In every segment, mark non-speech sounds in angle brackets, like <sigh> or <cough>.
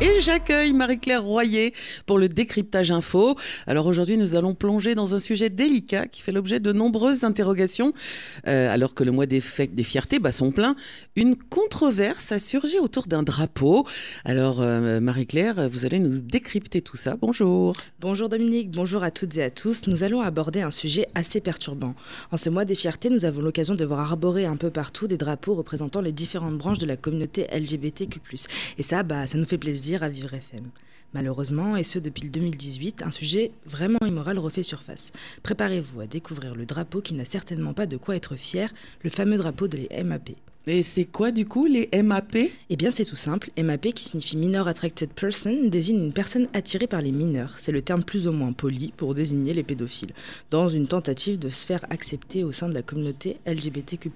et j'accueille Marie-Claire Royer pour le décryptage info. Alors aujourd'hui, nous allons plonger dans un sujet délicat qui fait l'objet de nombreuses interrogations. Euh, alors que le mois des fêtes des fiertés bat son plein, une controverse a surgi autour d'un drapeau. Alors euh, Marie-Claire, vous allez nous décrypter tout ça. Bonjour. Bonjour Dominique, bonjour à toutes et à tous. Nous allons aborder un sujet assez perturbant. En ce mois des fiertés, nous avons l'occasion de voir arborer un peu partout des drapeaux représentant les différentes branches de la communauté LGBTQ+. Et ça, bah, ça nous fait plaisir à Vivre FM. Malheureusement, et ce depuis le 2018, un sujet vraiment immoral refait surface. Préparez-vous à découvrir le drapeau qui n'a certainement pas de quoi être fier, le fameux drapeau de les MAP. Et c'est quoi du coup les MAP Eh bien c'est tout simple, MAP qui signifie Minor Attracted Person désigne une personne attirée par les mineurs. C'est le terme plus ou moins poli pour désigner les pédophiles, dans une tentative de se faire accepter au sein de la communauté LGBTQ.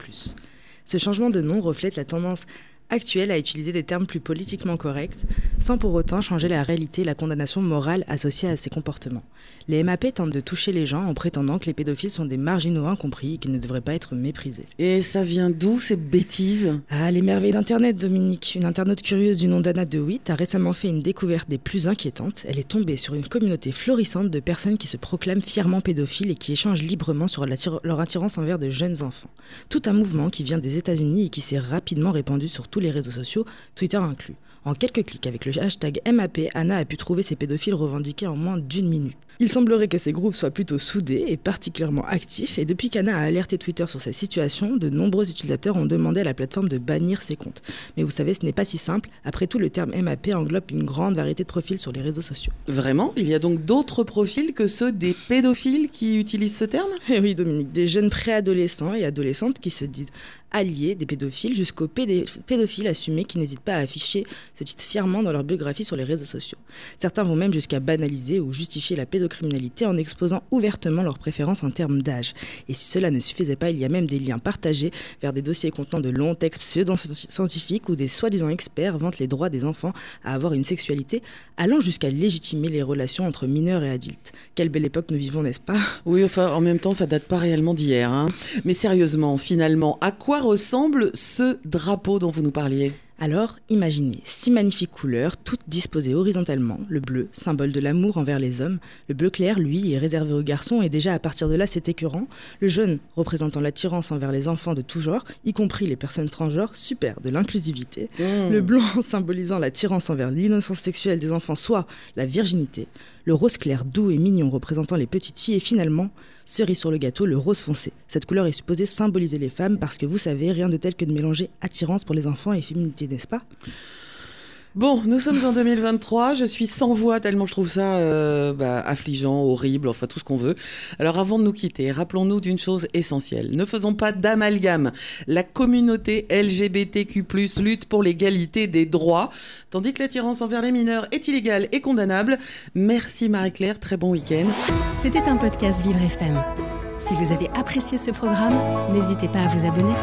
Ce changement de nom reflète la tendance actuelle à utiliser des termes plus politiquement corrects, sans pour autant changer la réalité et la condamnation morale associée à ces comportements. Les MAP tentent de toucher les gens en prétendant que les pédophiles sont des marginaux incompris et qu'ils ne devraient pas être méprisés. Et ça vient d'où ces bêtises? Ah, les merveilles d'Internet, Dominique. Une internaute curieuse du nom d'Anna DeWitt a récemment fait une découverte des plus inquiétantes. Elle est tombée sur une communauté florissante de personnes qui se proclament fièrement pédophiles et qui échangent librement sur leur attirance envers de jeunes enfants. Tout un mouvement qui vient des États-Unis et qui s'est rapidement répandu sur les réseaux sociaux, Twitter inclus. En quelques clics avec le hashtag MAP, Anna a pu trouver ces pédophiles revendiqués en moins d'une minute. Il semblerait que ces groupes soient plutôt soudés et particulièrement actifs, et depuis qu'Anna a alerté Twitter sur cette situation, de nombreux utilisateurs ont demandé à la plateforme de bannir ses comptes. Mais vous savez, ce n'est pas si simple. Après tout, le terme MAP englobe une grande variété de profils sur les réseaux sociaux. Vraiment? Il y a donc d'autres profils que ceux des pédophiles qui utilisent ce terme? Eh oui, Dominique, des jeunes préadolescents et adolescentes qui se disent alliés des pédophiles jusqu'aux pédophiles assumés qui n'hésitent pas à afficher ce titre fièrement dans leur biographie sur les réseaux sociaux. Certains vont même jusqu'à banaliser ou justifier la pédophilie criminalité en exposant ouvertement leurs préférences en termes d'âge. Et si cela ne suffisait pas, il y a même des liens partagés vers des dossiers contenant de longs textes pseudo-scientifiques où des soi-disant experts vantent les droits des enfants à avoir une sexualité, allant jusqu'à légitimer les relations entre mineurs et adultes. Quelle belle époque nous vivons, n'est-ce pas? Oui, enfin, en même temps, ça date pas réellement d'hier. Hein. Mais sérieusement, finalement, à quoi ressemble ce drapeau dont vous nous parliez? Alors, imaginez six magnifiques couleurs, toutes disposées horizontalement. Le bleu, symbole de l'amour envers les hommes. Le bleu clair, lui, est réservé aux garçons et déjà à partir de là, c'est écœurant. Le jaune, représentant l'attirance envers les enfants de tout genre, y compris les personnes transgenres, super, de l'inclusivité. Mmh. Le blanc, <laughs> symbolisant l'attirance envers l'innocence sexuelle des enfants, soit la virginité. Le rose clair, doux et mignon, représentant les petites filles. Et finalement, cerise sur le gâteau, le rose foncé. Cette couleur est supposée symboliser les femmes parce que vous savez, rien de tel que de mélanger attirance pour les enfants et féminité, n'est-ce pas? Bon, nous sommes en 2023. Je suis sans voix tellement je trouve ça euh, bah, affligeant, horrible, enfin tout ce qu'on veut. Alors avant de nous quitter, rappelons-nous d'une chose essentielle. Ne faisons pas d'amalgame. La communauté LGBTQ+ lutte pour l'égalité des droits, tandis que l'attirance envers les mineurs est illégale et condamnable. Merci Marie-Claire, très bon week-end. C'était un podcast Vivre FM. Si vous avez apprécié ce programme, n'hésitez pas à vous abonner.